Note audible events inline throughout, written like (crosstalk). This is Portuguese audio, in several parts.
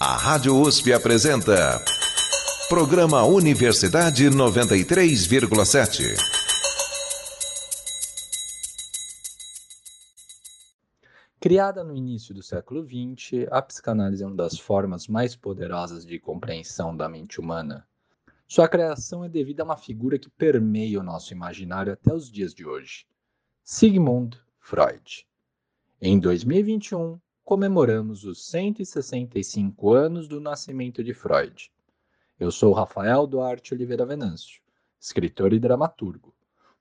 A Rádio USP apresenta. Programa Universidade 93,7. Criada no início do século XX, a psicanálise é uma das formas mais poderosas de compreensão da mente humana. Sua criação é devida a uma figura que permeia o nosso imaginário até os dias de hoje: Sigmund Freud. Em 2021, comemoramos os 165 anos do nascimento de Freud. Eu sou Rafael Duarte Oliveira Venâncio, escritor e dramaturgo,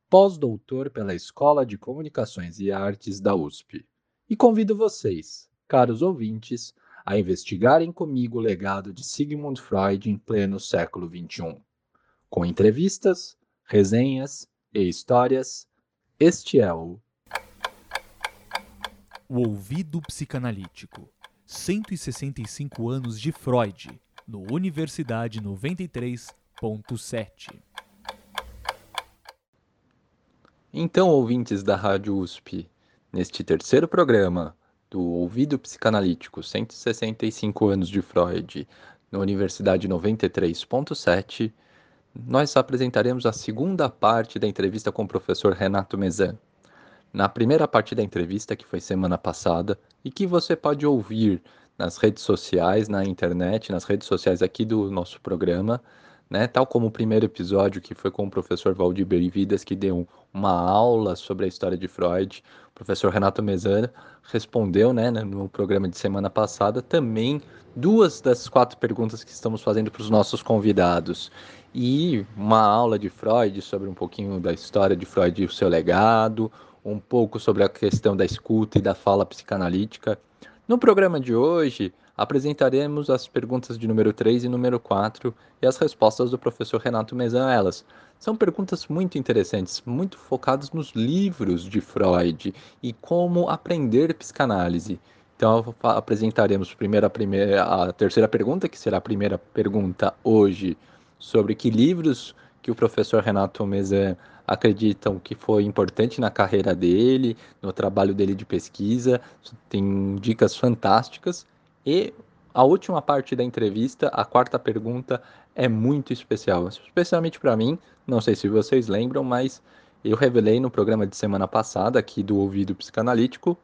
pós-doutor pela Escola de Comunicações e Artes da USP. E convido vocês, caros ouvintes, a investigarem comigo o legado de Sigmund Freud em pleno século XXI. Com entrevistas, resenhas e histórias, este é o o Ouvido Psicanalítico. 165 anos de Freud, no Universidade 93.7. Então, ouvintes da Rádio USP, neste terceiro programa do Ouvido Psicanalítico 165 anos de Freud, na Universidade 93.7, nós apresentaremos a segunda parte da entrevista com o professor Renato Mezan na primeira parte da entrevista, que foi semana passada, e que você pode ouvir nas redes sociais, na internet, nas redes sociais aqui do nosso programa, né? Tal como o primeiro episódio que foi com o professor Valdir Berividas, que deu uma aula sobre a história de Freud. O professor Renato Mezana respondeu, né, no programa de semana passada, também duas das quatro perguntas que estamos fazendo para os nossos convidados. E uma aula de Freud sobre um pouquinho da história de Freud e o seu legado, um pouco sobre a questão da escuta e da fala psicanalítica. No programa de hoje, apresentaremos as perguntas de número 3 e número 4 e as respostas do professor Renato Mezan a elas. São perguntas muito interessantes, muito focadas nos livros de Freud e como aprender psicanálise. Então apresentaremos primeiro a, primeira, a terceira pergunta, que será a primeira pergunta hoje, sobre que livros que o professor Renato Mezan acreditam que foi importante na carreira dele, no trabalho dele de pesquisa, tem dicas fantásticas. E a última parte da entrevista, a quarta pergunta, é muito especial, especialmente para mim. Não sei se vocês lembram, mas eu revelei no programa de semana passada, aqui do Ouvido Psicanalítico,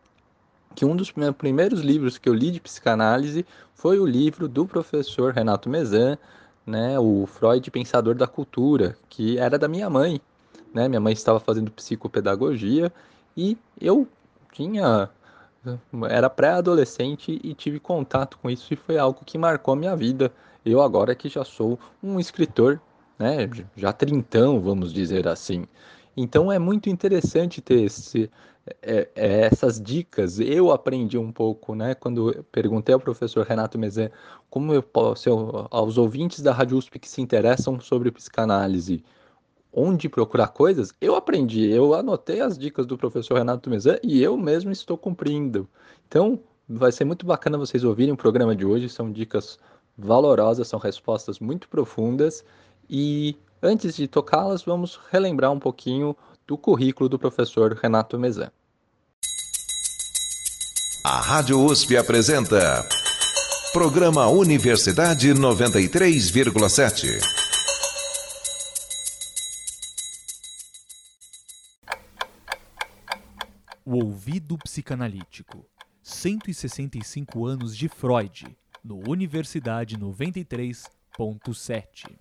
que um dos primeiros livros que eu li de psicanálise foi o livro do professor Renato Mezan, né, o Freud Pensador da Cultura, que era da minha mãe, né? Minha mãe estava fazendo psicopedagogia e eu tinha era pré-adolescente e tive contato com isso e foi algo que marcou a minha vida. Eu agora que já sou um escritor, né, já trintão, vamos dizer assim. Então é muito interessante ter esse, é, é, essas dicas. Eu aprendi um pouco, né, quando perguntei ao professor Renato Mezan como eu posso, aos ouvintes da Rádio USP que se interessam sobre psicanálise, onde procurar coisas, eu aprendi, eu anotei as dicas do professor Renato Mezan e eu mesmo estou cumprindo. Então, vai ser muito bacana vocês ouvirem o programa de hoje, são dicas valorosas, são respostas muito profundas e antes de tocá-las, vamos relembrar um pouquinho do currículo do professor Renato Mezan. A Rádio USP apresenta Programa Universidade 93,7. O Ouvido Psicanalítico. 165 anos de Freud, no Universidade 93.7.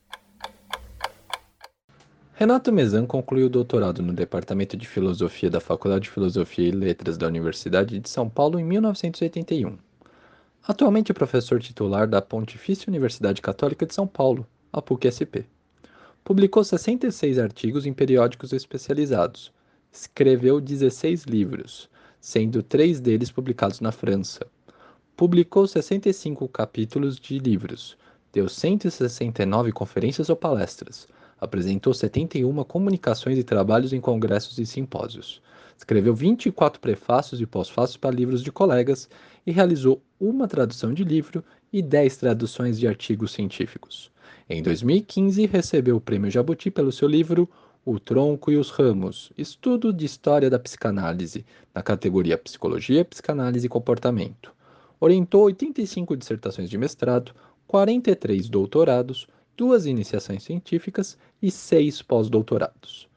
Renato Mezan concluiu o doutorado no Departamento de Filosofia da Faculdade de Filosofia e Letras da Universidade de São Paulo em 1981. Atualmente é professor titular da Pontifícia Universidade Católica de São Paulo, a PUC-SP. Publicou 66 artigos em periódicos especializados, Escreveu 16 livros, sendo três deles publicados na França. Publicou 65 capítulos de livros, deu 169 conferências ou palestras, apresentou 71 comunicações e trabalhos em congressos e simpósios. Escreveu 24 prefácios e pós-fácios para livros de colegas e realizou uma tradução de livro e 10 traduções de artigos científicos. Em 2015, recebeu o Prêmio Jabuti pelo seu livro o Tronco e os Ramos, estudo de história da psicanálise, na categoria Psicologia, Psicanálise e Comportamento. Orientou 85 dissertações de mestrado, 43 doutorados, duas iniciações científicas e seis pós-doutorados.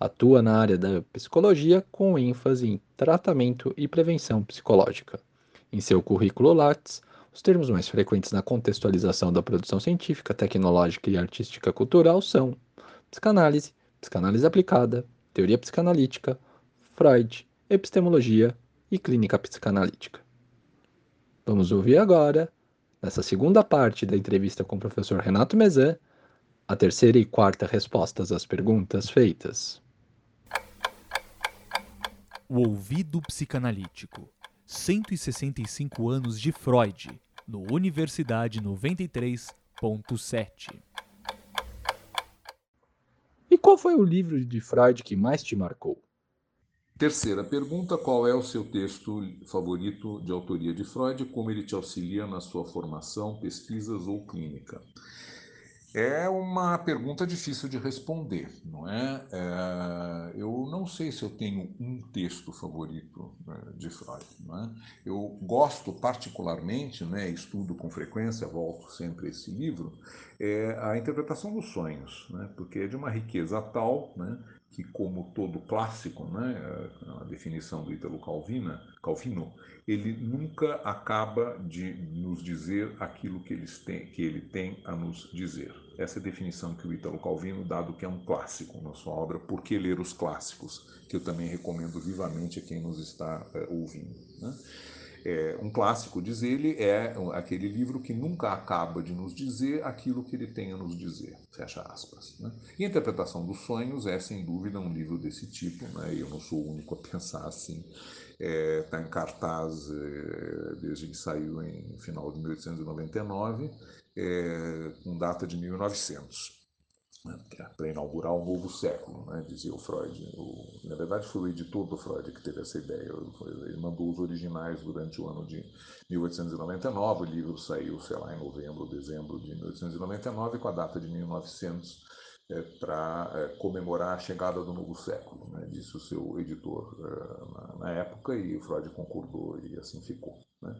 Atua na área da psicologia com ênfase em tratamento e prevenção psicológica. Em seu currículo Lattes, os termos mais frequentes na contextualização da produção científica, tecnológica e artística cultural são psicanálise, psicanálise aplicada, teoria psicanalítica, Freud, epistemologia e clínica psicanalítica. Vamos ouvir agora Nessa segunda parte da entrevista com o professor Renato Mezan, a terceira e quarta respostas às perguntas feitas. O ouvido psicanalítico. 165 anos de Freud, no Universidade 93.7. Qual foi o livro de Freud que mais te marcou? Terceira pergunta: qual é o seu texto favorito de autoria de Freud? Como ele te auxilia na sua formação, pesquisas ou clínica? É uma pergunta difícil de responder, não é? é? eu não sei se eu tenho um texto favorito né, de Freud, não é? Eu gosto particularmente, né, estudo com frequência, volto sempre a esse livro, é a interpretação dos sonhos, né? Porque é de uma riqueza tal, né? Que, como todo clássico, né, a definição do Ítalo Calvino, Calvino, ele nunca acaba de nos dizer aquilo que, que ele tem a nos dizer. Essa é a definição que o Ítalo Calvino dá do que é um clássico na sua obra Por que Ler os Clássicos, que eu também recomendo vivamente a quem nos está é, ouvindo. Né? É, um clássico, diz ele, é aquele livro que nunca acaba de nos dizer aquilo que ele tem a nos dizer, fecha aspas. Né? E a Interpretação dos Sonhos é, sem dúvida, um livro desse tipo, né? eu não sou o único a (laughs) pensar assim. Está é, tá em cartaz é, desde que saiu em final de 1899, é, com data de 1900 né, é para inaugurar um novo século, né, dizia o Freud. O, na verdade, foi o editor do Freud que teve essa ideia. Ele mandou os originais durante o ano de 1899. O livro saiu, sei lá, em novembro dezembro de 1899, com a data de 1900 é, para é, comemorar a chegada do novo século, né? disse o seu editor é, na, na, época, e o Freud concordou e assim ficou. Né?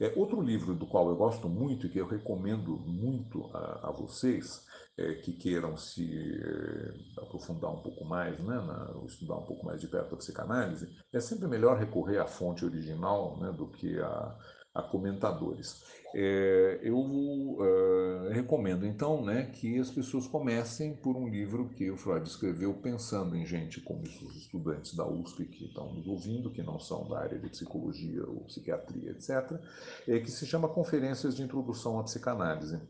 É, outro livro do qual eu gosto muito e que eu recomendo muito a, a vocês é, que queiram se é, aprofundar um pouco mais, né, na, estudar um pouco mais de perto a psicanálise, é sempre melhor recorrer à fonte original né, do que a, a comentadores. É, eu uh, recomendo então né, que as pessoas comecem por um livro que o Freud escreveu pensando em gente como os estudantes da USP que estão nos ouvindo, que não são da área de psicologia ou psiquiatria, etc., é, que se chama Conferências de Introdução à Psicanálise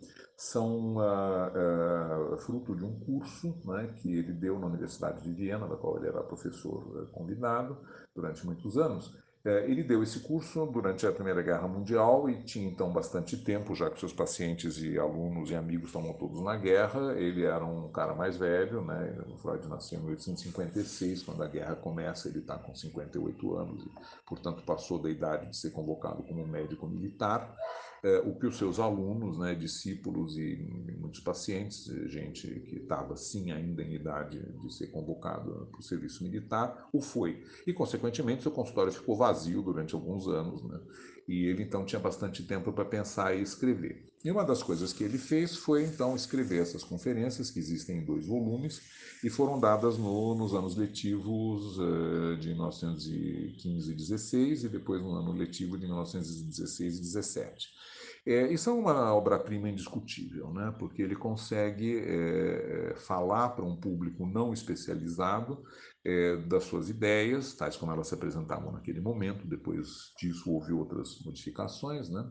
são uh, uh, fruto de um curso né, que ele deu na Universidade de Viena, da qual ele era professor uh, convidado durante muitos anos. Ele deu esse curso durante a Primeira Guerra Mundial e tinha então bastante tempo, já que seus pacientes e alunos e amigos estavam todos na guerra. Ele era um cara mais velho, né? o Freud nasceu em 1856, quando a guerra começa, ele está com 58 anos e, portanto, passou da idade de ser convocado como médico militar é, o que os seus alunos, né, discípulos e muitos pacientes, gente que estava sim ainda em idade de ser convocado para o serviço militar, o foi. E, consequentemente, seu consultório ficou vazio durante alguns anos. Né? E ele então tinha bastante tempo para pensar e escrever. E uma das coisas que ele fez foi então escrever essas conferências, que existem em dois volumes, e foram dadas no, nos anos letivos uh, de 1915 e 16 e depois no ano letivo de 1916 e 17. É, isso é uma obra-prima indiscutível, né? porque ele consegue é, falar para um público não especializado é, das suas ideias, tais como elas se apresentavam naquele momento, depois disso houve outras modificações, né?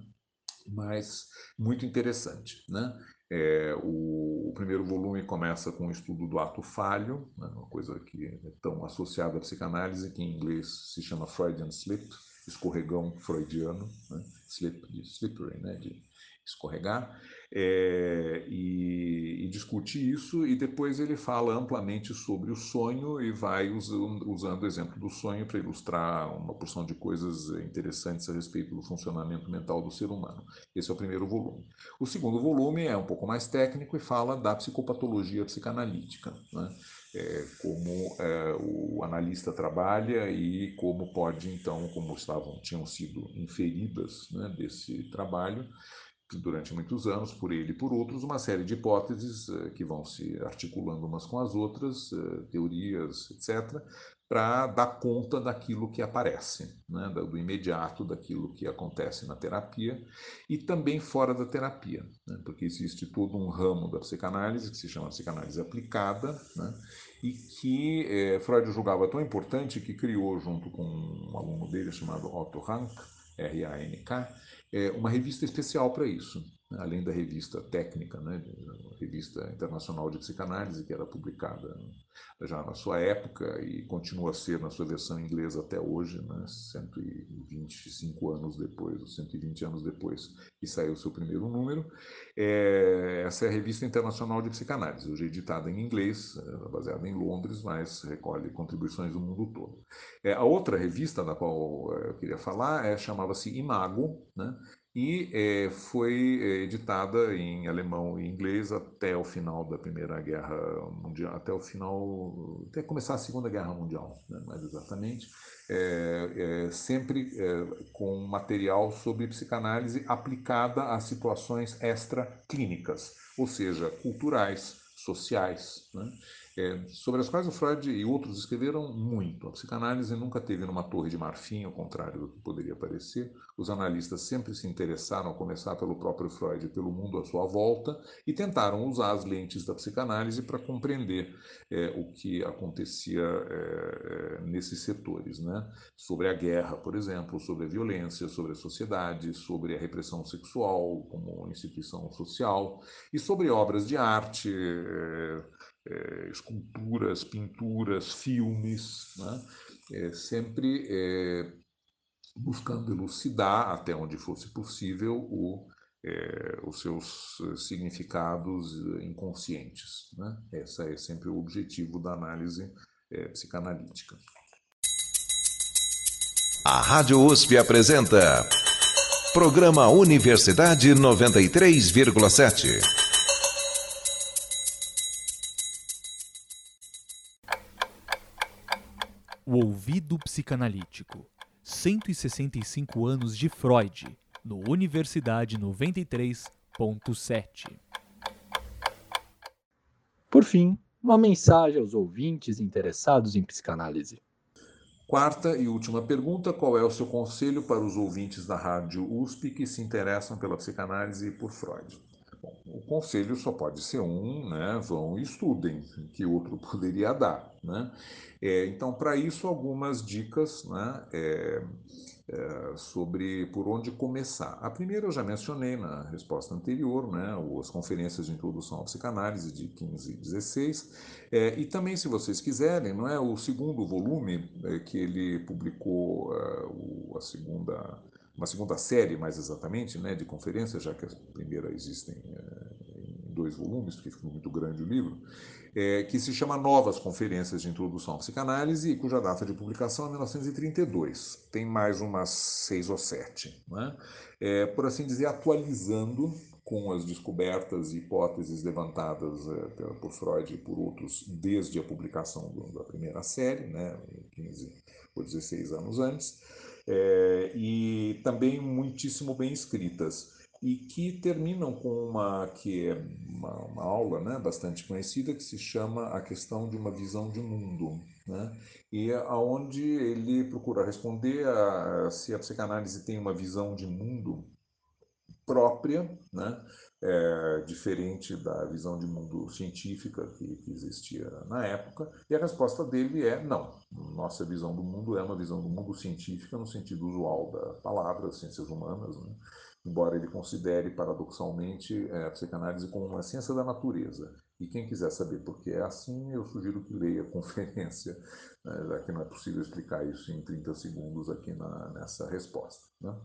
mas muito interessante. Né? É, o, o, primeiro volume começa com o estudo do ato falho, né? uma coisa que é tão associada à psicanálise, que em inglês se chama Freudian Slip, escorregão freudiano, né? slippery, né? de escorregar, é, e, e, discute isso, e depois ele fala amplamente sobre o sonho e vai usando, usando o exemplo do sonho para ilustrar uma porção de coisas interessantes a respeito do funcionamento mental do ser humano. Esse é o primeiro volume. O segundo volume é um pouco mais técnico e fala da psicopatologia psicanalítica. Né? é, como é, o analista trabalha e como pode, então, como estavam, tinham sido inferidas né, desse trabalho, durante muitos anos, por ele e por outros, uma série de hipóteses eh, que vão se articulando umas com as outras, eh, teorias, etc., para dar conta daquilo que aparece, né, do imediato, daquilo que acontece na terapia e também fora da terapia, né, porque existe todo um ramo da psicanálise que se chama psicanálise aplicada, né, e que eh, Freud julgava tão importante que criou, junto com um aluno dele chamado Otto Rank, R-A-N-K, é, uma revista especial para isso? Além da revista técnica, né, revista internacional de psicanálise, que era publicada já na sua época e continua a ser na sua versão inglesa até hoje, né, 125 anos depois, 120 anos depois que saiu o seu primeiro número. É, essa é a revista internacional de psicanálise, hoje editada em inglês, é, baseada em Londres, mas recolhe contribuições do mundo todo. É, a outra revista da qual é, eu queria falar é, chamava-se Imago, né, e é, foi é, editada em alemão e inglês até o final da Primeira Guerra Mundial, até o final, até começar a Segunda Guerra Mundial, né, mais exatamente, é, é sempre com material sobre psicanálise aplicada a situações extraclínicas, ou seja, culturais, sociais. Né? É, sobre as quais o Freud e outros escreveram muito. A psicanálise nunca teve numa torre de marfim, ao contrário do que poderia parecer. Os analistas sempre se interessaram, a começar pelo próprio Freud e pelo mundo à sua volta, e tentaram usar as lentes da psicanálise para compreender é, o que acontecia é, é, nesses setores. Né? Sobre a guerra, por exemplo, sobre a violência, sobre a sociedade, sobre a repressão sexual como instituição social, e sobre obras de arte é, esculturas, pinturas, filmes, né? é, sempre é, buscando elucidar, até onde fosse possível, o, é, os seus significados inconscientes. Né? Esse é sempre o objetivo da análise é, psicanalítica. A Rádio USP apresenta Programa Universidade 93,7. O Ouvido Psicanalítico. 165 anos de Freud, no Universidade 93.7. Por fim, uma mensagem aos ouvintes interessados em psicanálise. Quarta e última pergunta: qual é o seu conselho para os ouvintes da Rádio USP que se interessam pela psicanálise e por Freud? O conselho só pode ser um, né? Vão e estudem, que outro (laughs) poderia dar, né? É, então, para isso, algumas dicas, né? É, é, sobre por onde começar. A primeira eu já mencionei na resposta anterior, né, as conferências de introdução à psicanálise de 15 e 16, é, e também, se vocês quiserem, não é o segundo volume é, que ele publicou, é, o, a segunda uma segunda série, mais exatamente, né, de conferências, já que a primeira existem é, em dois volumes, porque ficou muito grande o livro, é, que se chama Novas Conferências de Introdução à Psicanálise, e cuja data de publicação é 1932. Tem mais umas seis ou sete. Né? É, por assim dizer, atualizando com as descobertas e hipóteses levantadas por Freud e por outros desde a publicação da primeira série, né, 15 ou 16 anos antes, é, e também muitíssimo bem escritas e que terminam com uma que é uma, uma, aula né, bastante conhecida que se chama a questão de uma visão de mundo, né? E aonde ele procura responder a, se a psicanálise tem uma visão de mundo própria, né? é, diferente da visão de mundo científica que, que, existia na época, e a resposta dele é não. Nossa visão do mundo é uma visão do mundo científica no sentido usual da palavra, ciências humanas, né? embora ele considere paradoxalmente é, a psicanálise como uma ciência da natureza. E quem quiser saber por que é assim, eu sugiro que leia a (laughs) conferência, né? já que não é possível explicar isso em 30 segundos aqui na, nessa resposta. Né?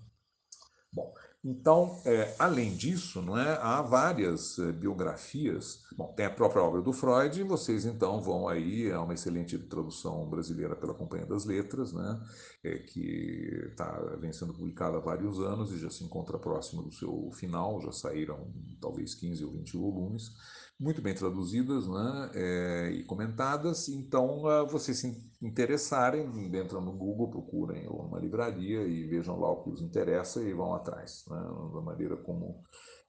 Bom, Então, é, além disso, não é, há várias é, biografias. Bom, tem a própria obra do Freud, e vocês então vão aí a uma excelente tradução brasileira pela Companhia das Letras, né, é, que tá, vem sendo publicada há vários anos e já se encontra próximo do seu final, já saíram talvez 15 ou 20 volumes muito bem traduzidas né, é, e comentadas. Então, vocês se interessarem, entram no Google, procurem uma livraria e vejam lá o que os interessa e vão atrás, né, da maneira como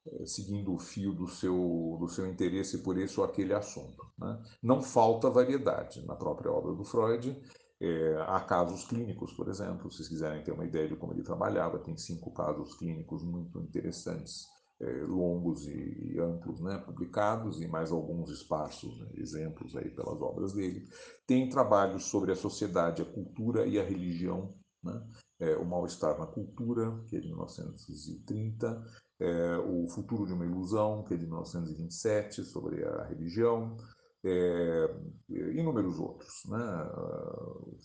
é, seguindo o fio do seu, do seu interesse por esse ou aquele assunto. Né? Não falta variedade na própria obra do Freud. É, há casos clínicos, por exemplo, se vocês quiserem ter uma ideia de como ele trabalhava, tem cinco casos clínicos muito interessantes longos e, e, amplos, né, publicados e mais alguns espaços, né, exemplos aí pelas obras dele. Tem trabalhos sobre a sociedade, a cultura e a religião, né, é, o mal-estar na cultura, que é de 1930, é, o futuro de uma ilusão, que é de 1927, sobre a religião, é, inúmeros outros né,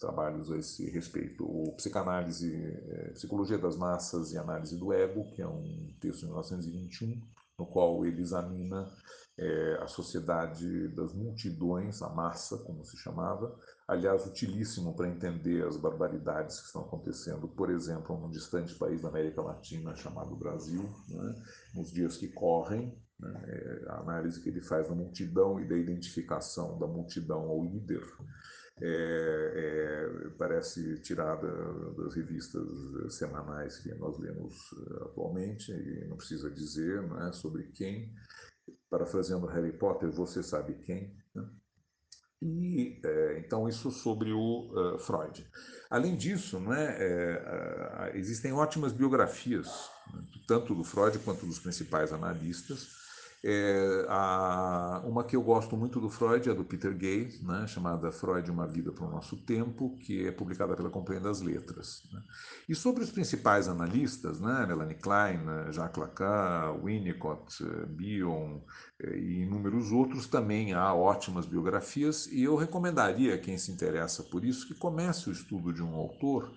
trabalhos a esse respeito. O Psicanálise, é, Psicologia das Massas e Análise do Ego, que é um texto de 1921, no qual ele examina é, a sociedade das multidões, a massa, como se chamava, aliás, utilíssimo para entender as barbaridades que estão acontecendo, por exemplo, num distante país da América Latina chamado Brasil, né, nos dias que correm, né? É, a análise que ele faz da multidão e da identificação da multidão ao líder é, é, parece tirada das revistas semanais que nós lemos eh, atualmente, e não precisa dizer é, sobre quem, parafraseando Harry Potter, você sabe quem. Né? E, é, então, isso sobre o uh, Freud. Além disso, não é, é, existem ótimas biografias, né, tanto do Freud quanto dos principais analistas, é, a, uma que eu gosto muito do Freud é do Peter Gay, né, chamada Freud, Uma Vida para o Nosso Tempo, que é publicada pela Companhia das Letras. Né. E sobre os principais analistas, né, Melanie Klein, Jacques Lacan, Winnicott, Bion eh, e inúmeros outros, também há ótimas biografias, e eu recomendaria a quem se interessa por isso que comece o estudo de um autor,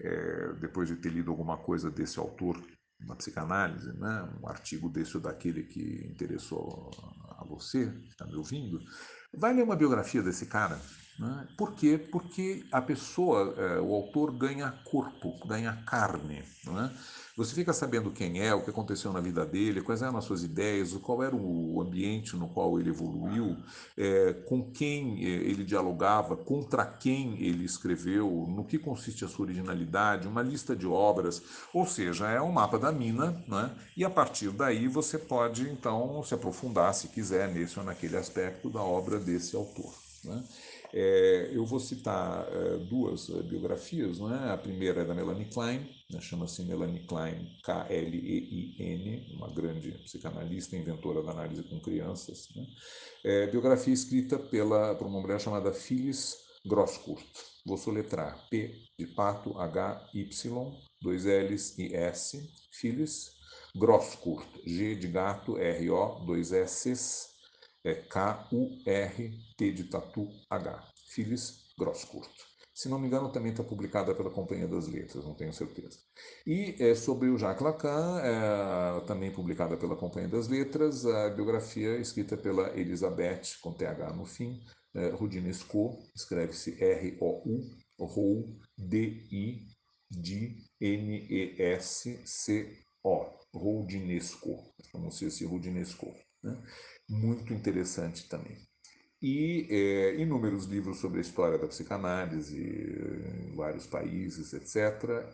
é, depois de ter lido alguma coisa desse autor na psicanálise, né? um artigo desse ou daquele que interessou a você, está me ouvindo, vai ler uma biografia desse cara. Né? Por quê? Porque a pessoa, é, o autor ganha corpo, ganha carne. Né? Você fica sabendo quem é, o que aconteceu na vida dele, quais eram as suas ideias, qual era o ambiente no qual ele evoluiu, é, com quem é, ele dialogava, contra quem ele escreveu, no que consiste a sua originalidade, uma lista de obras, ou seja, é um mapa da mina, né? e a partir daí você pode então se aprofundar, se quiser, nesse ou naquele aspecto da obra desse autor. Né? É, eu vou citar é, duas é, biografias. Né? A primeira é da Melanie Klein, né? chama-se Melanie Klein, K-L-E-I-N, uma grande psicanalista, inventora da análise com crianças. Né? É, biografia escrita pela, por uma mulher chamada Phyllis Grosskurt. Vou soletrar P de pato, H, Y, dois L's e S, Phyllis Grosskurt, G de gato, R-O, dois S's, é K-U-R-T de Tatu H. Phyllis Grosskurt. Se não me engano, também está publicada pela Companhia das Letras, não tenho certeza. E é, sobre o Jacques Lacan, é, também publicada pela Companhia das Letras, a biografia escrita pela Elizabeth, com TH no fim, é, Rudinesco, escreve-se R-O-U, Rou, D-I-D-N-E-S-C-O, Rudinesco, pronuncia-se Rudinesco. Né? Muito interessante também. E é, inúmeros livros sobre a história da psicanálise em vários países, etc.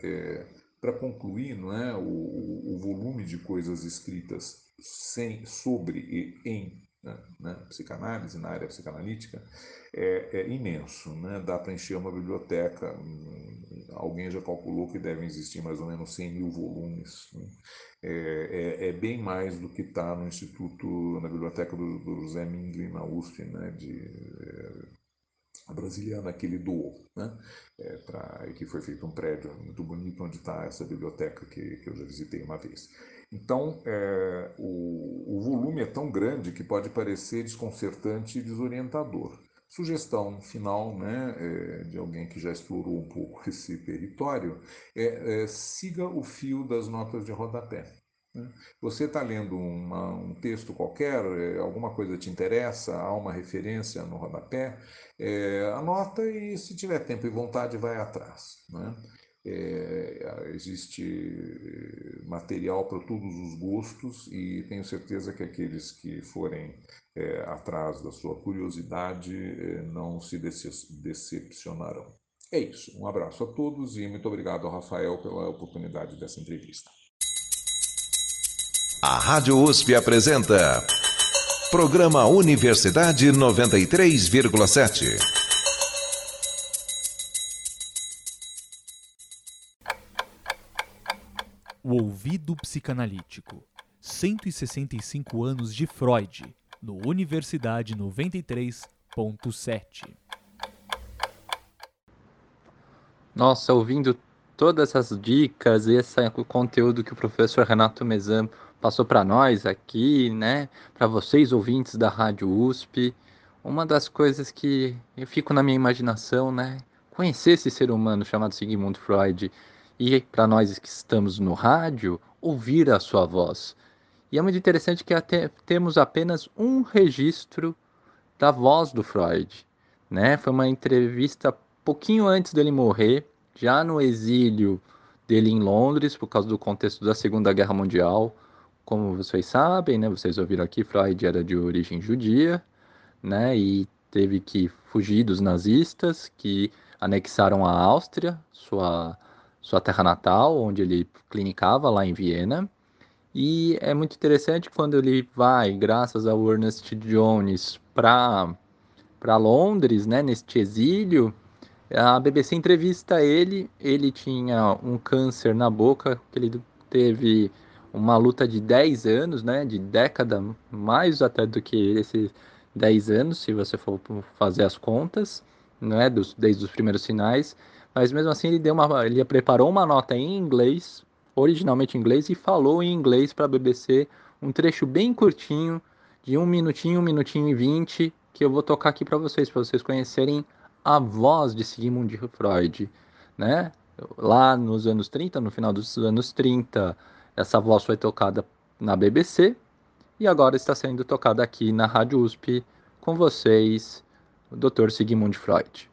É, Para concluir, não é, o, o, volume de coisas escritas sem, sobre e em né, né, psicanálise, na área psicanalítica, é, é imenso. Né? Dá para encher uma biblioteca. Alguém já calculou que devem existir mais ou menos 100 mil volumes. Né? É, é, é, bem mais do que está no Instituto, na biblioteca do, do José Mindlin, na USP, né? de, é, a brasiliana que ele doou, né? É, pra, que foi feito um prédio muito bonito onde está essa biblioteca que, que eu já visitei uma vez. Então, é, o, o volume é tão grande que pode parecer desconcertante e desorientador. Sugestão final né, é, de alguém que já explorou um pouco (laughs) esse território é, é, siga o fio das notas de rodapé. Né? Você está lendo uma, um texto qualquer, é, alguma coisa te interessa, há uma referência no rodapé, é, anota e, se tiver tempo e vontade, vai atrás. Né? É, existe material para todos os gostos e tenho certeza que aqueles que forem é, atrás da sua curiosidade é, não se decepcionarão. É isso. Um abraço a todos e muito obrigado ao Rafael pela oportunidade dessa entrevista. A Rádio USP apresenta Programa Universidade 93,7. O ouvido psicanalítico. 165 anos de Freud, no Universidade 93.7. Nossa, ouvindo todas essas dicas e esse conteúdo que o professor Renato Mezan passou para nós aqui, né, para vocês ouvintes da Rádio USP, uma das coisas que eu fico na minha imaginação, né, conhecer esse ser humano chamado Sigmund Freud e para nós que estamos no rádio, ouvir a sua voz. E é muito interessante que até temos apenas um registro da voz do Freud, né? Foi uma entrevista pouquinho antes dele morrer, já no exílio dele em Londres, por causa do contexto da Segunda Guerra Mundial. Como vocês sabem, né? Vocês ouviram aqui, Freud era de origem judia, né? E teve que fugir dos nazistas que anexaram a Áustria, sua sua terra natal, onde ele clinicava lá em Viena. E é muito interessante quando ele vai, graças ao Ernest Jones, para Londres, né, neste exílio, a BBC entrevista ele, ele tinha um câncer na boca, que ele teve uma luta de 10 anos, né, de década, mais até do que esses 10 anos, se você for fazer as contas, né, dos, desde os primeiros sinais, mas mesmo assim ele deu uma, ele preparou uma nota em inglês, originalmente em inglês, e falou em inglês para a BBC um trecho bem curtinho, de um minutinho, um minutinho e vinte, que eu vou tocar aqui para vocês, para vocês conhecerem a voz de Sigmund Freud, né? Lá nos anos 30, no final dos anos 30, essa voz foi tocada na BBC e agora está sendo tocada aqui na Rádio USP com vocês, o Dr. Sigmund Freud.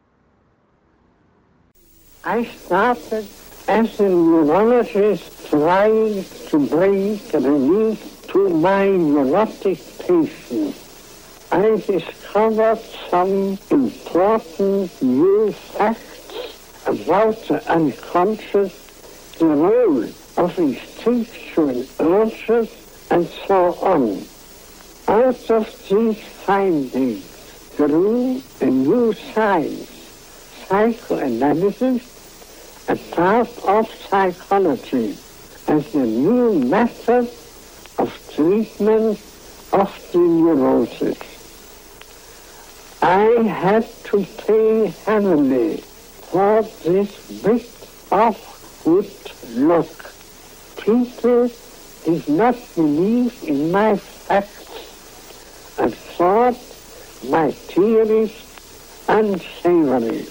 I started as a neurologist trying to bring relief to my neurotic patients. I discovered some important new facts about the unconscious, the role of instinctual urges, and so on. Out of these findings grew a new science psychoanalysis, a part of psychology, as a new method of treatment of the neurosis. I had to pay heavily for this bit of good luck. People did not believe in my facts and thought my theories unsavory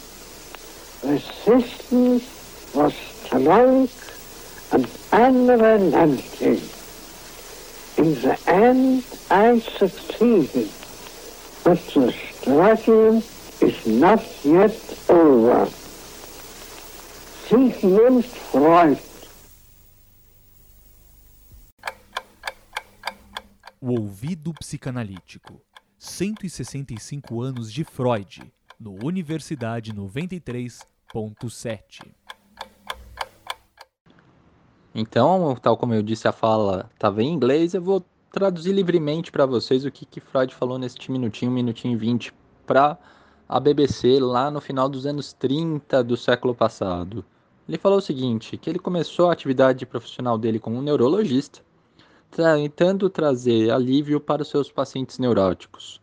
resistance was strong and unrelenting. In the end, I succeeded, but the struggle is not yet over. Sigmund Freud. O ouvido psicanalítico. 165 anos de Freud, no Universidade 93.7. Então, tal como eu disse, a fala estava em inglês, eu vou traduzir livremente para vocês o que, que Freud falou neste minutinho, minutinho e 20, para a BBC lá no final dos anos 30 do século passado. Ele falou o seguinte, que ele começou a atividade profissional dele como neurologista, tentando trazer alívio para os seus pacientes neuróticos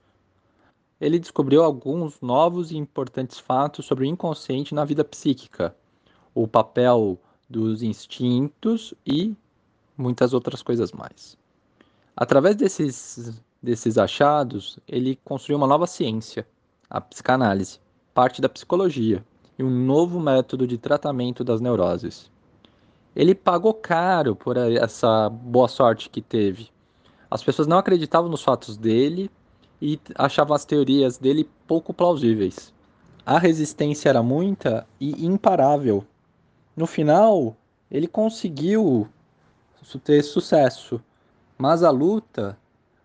ele descobriu alguns novos e importantes fatos sobre o inconsciente na vida psíquica, o papel dos instintos e muitas outras coisas mais. Através desses, desses achados, ele construiu uma nova ciência, a psicanálise, parte da psicologia, e um novo método de tratamento das neuroses. ele pagou caro por essa boa sorte que teve. As pessoas não acreditavam nos fatos dele e achavam as teorias dele pouco plausíveis. A resistência era muita e imparável. No final, ele conseguiu ter sucesso, mas a luta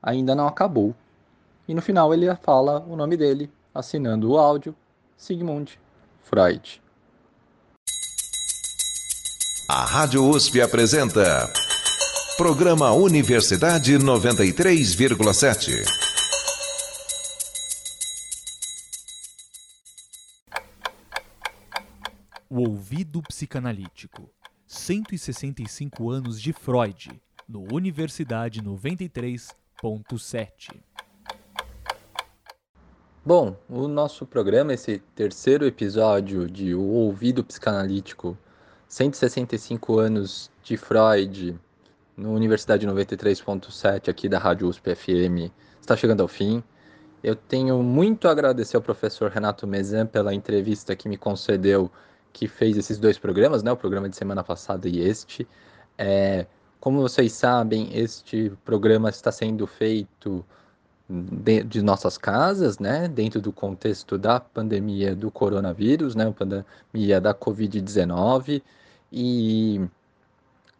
ainda não acabou. E no final ele fala o nome dele, assinando o áudio, Sigmund Freud. A Rádio USP apresenta Programa Universidade 93,7. O ouvido psicanalítico. 165 anos de Freud, no Universidade 93.7. Bom, o nosso programa, esse terceiro episódio de O Ouvido Psicanalítico, 165 anos de Freud, no Universidade 93.7 aqui da Rádio USP FM, está chegando ao fim. Eu tenho muito a agradecer ao professor Renato Mezan pela entrevista que me concedeu, que fez esses dois programas, né, o programa de semana passada e este. É, como vocês sabem, este programa está sendo feito de, de, nossas casas, né, dentro do contexto da pandemia do coronavírus, né, pandemia da Covid-19, e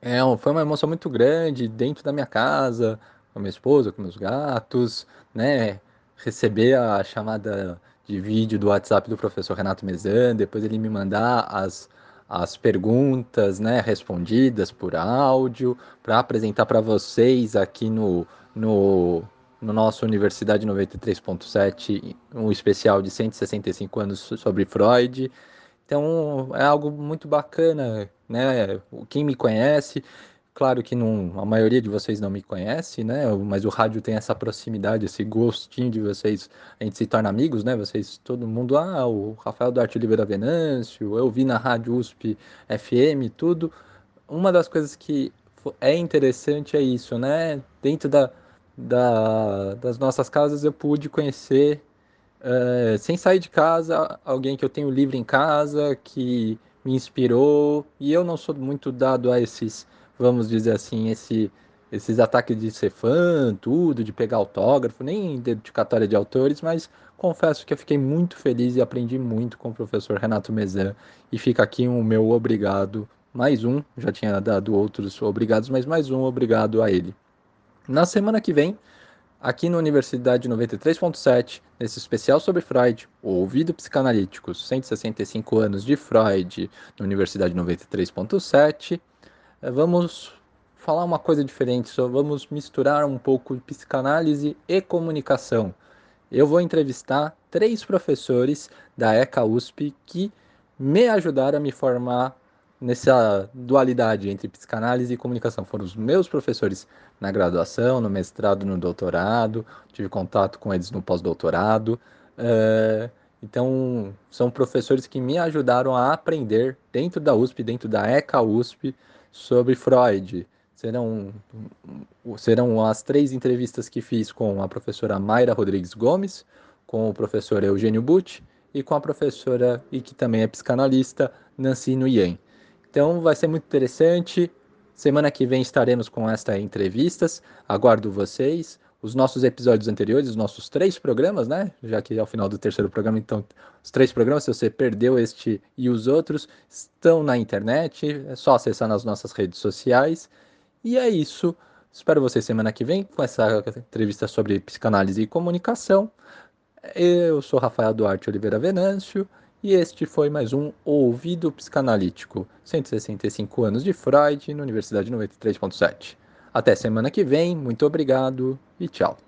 é, foi uma emoção muito grande dentro da minha casa, com a minha esposa, com meus gatos, né, receber a chamada de vídeo do WhatsApp do professor Renato Mezan, depois ele me mandar as, as perguntas, né, respondidas por áudio, para apresentar para vocês aqui no, no no nosso Universidade 93.7, um especial de 165 anos sobre Freud. Então é algo muito bacana, né? Quem me conhece, claro que não, a maioria de vocês não me conhece, né? Mas o rádio tem essa proximidade, esse gostinho de vocês, a gente se torna amigos, né? Vocês, todo mundo, ah, o Rafael Duarte Oliveira Venâncio, eu vi na rádio USP FM, tudo. Uma das coisas que é interessante é isso, né? Dentro da da, das nossas casas eu pude conhecer, é, sem sair de casa, alguém que eu tenho livre em casa, que me inspirou. E eu não sou muito dado a esses, vamos dizer assim, esse, esses ataques de ser fã, tudo, de pegar autógrafo, nem dedicatória de autores, mas confesso que eu fiquei muito feliz e aprendi muito com o professor Renato Mezan. E fica aqui o um meu obrigado, mais um, já tinha dado outros obrigados, mas mais um obrigado a ele. Na semana que vem, aqui na Universidade 93.7, nesse especial sobre Freud, ouvido psicanalítico, 165 anos de Freud, na Universidade 93.7, eh, vamos falar uma coisa diferente, só vamos misturar um pouco de psicanálise e comunicação. Eu vou entrevistar três professores da ECA USP que me ajudaram a me formar nessa dualidade entre psicanálise e comunicação. Foram os meus professores na graduação, no mestrado, no doutorado, tive contato com eles no pós-doutorado. Uh, então, são professores que me ajudaram a aprender dentro da USP, dentro da ECA USP, sobre Freud. Serão, serão as três entrevistas que fiz com a professora Mayra Rodrigues Gomes, com o professor Eugênio Butti e com a professora, e que também é psicanalista, Nancy Nguyen. Então vai ser muito interessante. Semana que vem estaremos com esta entrevistas. Aguardo vocês. Os nossos episódios anteriores, os nossos três programas, né? Já que é o final do terceiro programa, então os três programas, se você perdeu este e os outros, estão na internet. É só acessar nas nossas redes sociais. E é isso. Espero vocês semana que vem com essa entrevista sobre psicanálise e comunicação. Eu sou Rafael Duarte Oliveira Venâncio e este foi mais um Ouvido Psicanalítico, 165 anos de Freud, na Universidade 93.7. Até semana que vem, muito obrigado e tchau.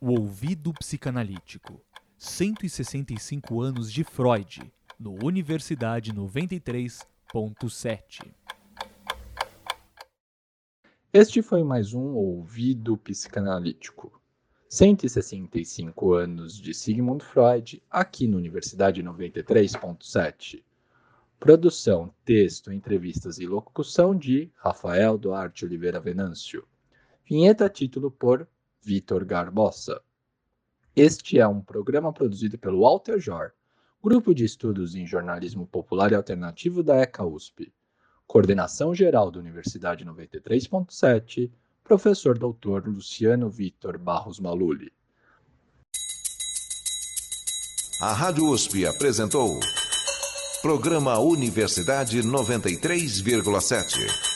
O Ouvido Psicanalítico, 165 anos de Freud, no Universidade 93.7. Este foi mais um Ouvido Psicanalítico. 165 anos de Sigmund Freud, aqui na Universidade 93.7. Produção, texto, entrevistas e locução de Rafael Duarte Oliveira Venâncio. Vinheta título por Vitor Garbosa. Este é um programa produzido pelo Walter Jor, Grupo de Estudos em Jornalismo Popular e Alternativo da ECA USP. Coordenação Geral da Universidade 93.7, Professor Dr. Luciano Vitor Barros Maluli. A Rádio USP apresentou Programa Universidade 93,7.